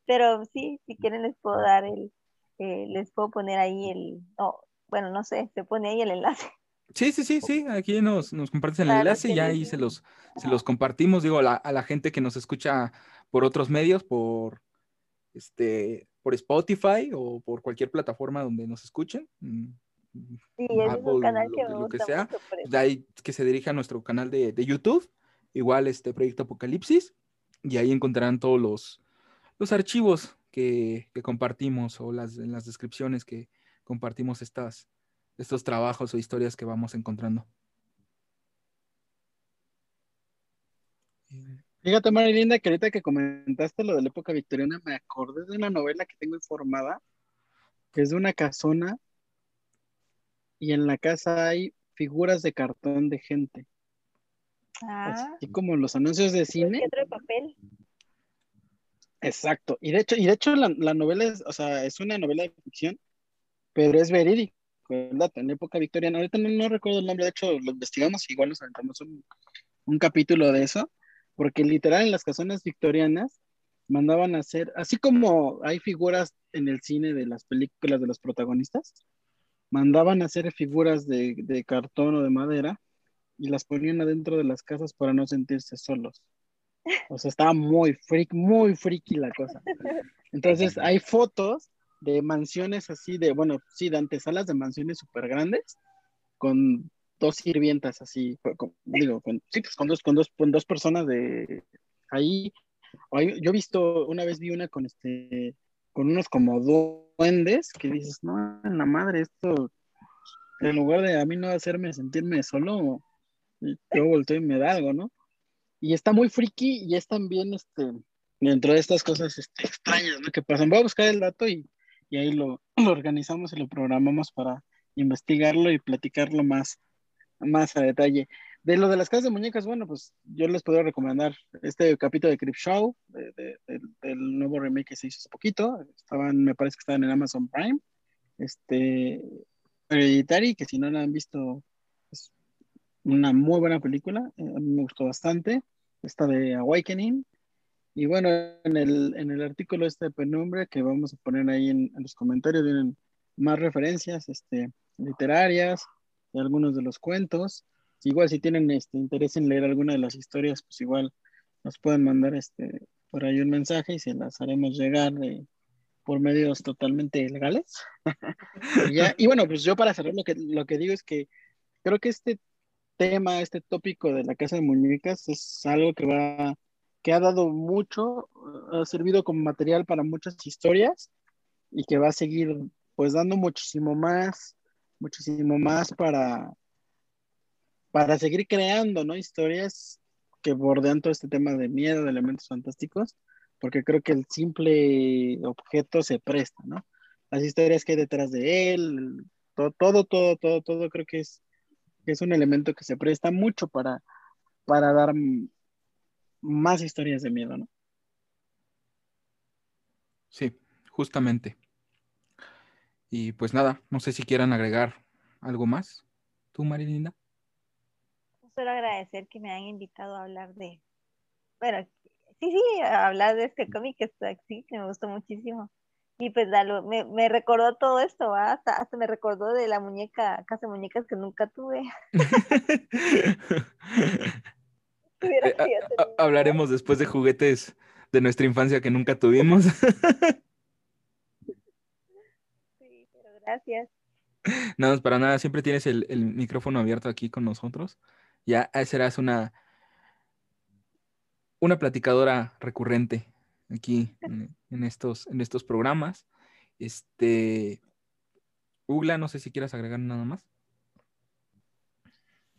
Pero sí, si quieren les puedo dar el, eh, les puedo poner ahí el, no, bueno, no sé, se pone ahí el enlace. Sí, sí, sí, sí, aquí nos, nos compartes el enlace y ya ahí se los, se los compartimos, digo, a la gente que nos escucha por otros medios, por este, por Spotify o por cualquier plataforma donde nos escuchen. Mm, sí, es un canal que, lo, que sea, de ahí que se dirija a nuestro canal de, YouTube, igual este Proyecto Apocalipsis, y ahí encontrarán todos los, los archivos que, compartimos o las, en las descripciones que compartimos estas, estos trabajos o historias que vamos encontrando. Fíjate, Marilinda, que ahorita que comentaste lo de la época victoriana, me acordé de una novela que tengo informada, que es de una casona, y en la casa hay figuras de cartón de gente. Ah. Así como los anuncios de cine. de papel. Exacto. Y de hecho, y de hecho la, novela es, o sea, es una novela de ficción, pero es verídico, ¿verdad? En la época victoriana. Ahorita no, recuerdo el nombre, de hecho lo investigamos, igual nos aventamos un, un capítulo de eso porque literal en las casonas victorianas mandaban a hacer, así como hay figuras en el cine de las películas de los protagonistas, mandaban a hacer figuras de, de cartón o de madera y las ponían adentro de las casas para no sentirse solos. O sea, estaba muy freak, muy freaky la cosa. Entonces, hay fotos de mansiones así de, bueno, sí, de antesalas de mansiones súper grandes, con dos sirvientas así, digo, con, sí, pues con dos, con dos, con dos personas de ahí. Yo he visto, una vez vi una con este, con unos como duendes que dices, no, en la madre, esto, en lugar de a mí no hacerme sentirme solo, yo volteo y me da algo, ¿no? Y está muy friki y es también, este, dentro de estas cosas este, extrañas, ¿no? Que pasan. Voy a buscar el dato y, y ahí lo, lo, organizamos y lo programamos para investigarlo y platicarlo más, más a detalle. De lo de las casas de muñecas, bueno, pues yo les puedo recomendar este capítulo de Crip Show, de, de, del nuevo remake que se hizo hace poquito. Estaban, me parece que estaban en Amazon Prime. Este, Hereditary, que si no la han visto, es una muy buena película. Eh, a mí me gustó bastante. Esta de Awakening. Y bueno, en el, en el artículo este de Penumbre que vamos a poner ahí en, en los comentarios, vienen más referencias este, literarias de algunos de los cuentos. Igual si tienen este, interés en leer alguna de las historias, pues igual nos pueden mandar este, por ahí un mensaje y se las haremos llegar de, por medios totalmente legales. y, ya, y, bueno, pues yo para cerrar lo que, lo que digo es que creo que este tema, este tópico de la casa de muñecas es algo que va, que ha dado mucho, ha servido como material para muchas historias y que va a seguir pues dando muchísimo más, muchísimo más para, para seguir creando, ¿no? Historias que bordean todo este tema de miedo, de elementos fantásticos, porque creo que el simple objeto se presta, ¿no? Las historias que hay detrás de él, todo, todo, todo, todo, todo creo que es, es un elemento que se presta mucho para, para dar más historias de miedo, ¿no? Sí, justamente. Y pues nada, no sé si quieran agregar algo más. ¿Tú, Marilinda? Solo agradecer que me han invitado a hablar de, bueno, sí, sí, a hablar de este cómic que sí, que me gustó muchísimo. Y pues dalo, me, me, recordó todo esto, hasta, hasta me recordó de la muñeca, casa de muñecas que nunca tuve. eh, hablaremos después de juguetes de nuestra infancia que nunca tuvimos. gracias. No, para nada, siempre tienes el, el, micrófono abierto aquí con nosotros. Ya serás una, una platicadora recurrente aquí en, en, estos, en estos programas. Este, Ugla, no sé si quieras agregar nada más.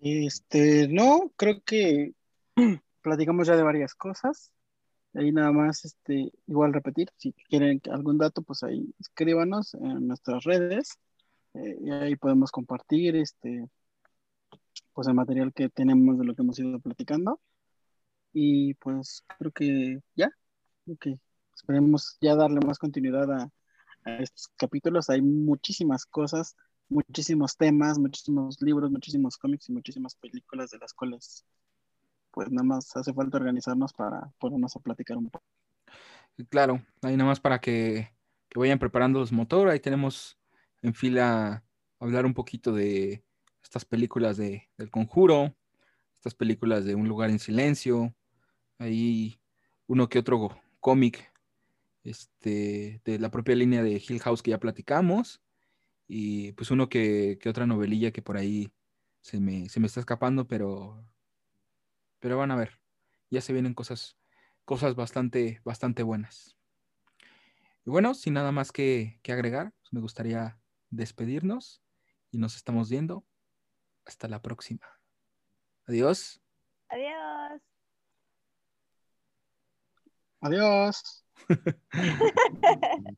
Este, no, creo que platicamos ya de varias cosas. Ahí nada más, este, igual repetir, si quieren algún dato, pues ahí escríbanos en nuestras redes. Eh, y ahí podemos compartir este pues el material que tenemos de lo que hemos ido platicando y pues creo que ya creo esperemos ya darle más continuidad a, a, estos capítulos hay muchísimas cosas muchísimos temas muchísimos libros muchísimos cómics y muchísimas películas de las cuales pues nada más hace falta organizarnos para ponernos a platicar un poco claro ahí nada más para que, que vayan preparando los motor ahí tenemos en fila hablar un poquito de estas películas de, del conjuro, estas películas de Un lugar en silencio, ahí uno que otro cómic este, de la propia línea de Hill House que ya platicamos, y pues uno que, que otra novelilla que por ahí se me, se me, está escapando, pero, pero van a ver, ya se vienen cosas, cosas bastante, bastante buenas. Y bueno, sin nada más que, que agregar, pues me gustaría despedirnos y nos estamos viendo. Hasta la próxima. Adiós. Adiós. Adiós.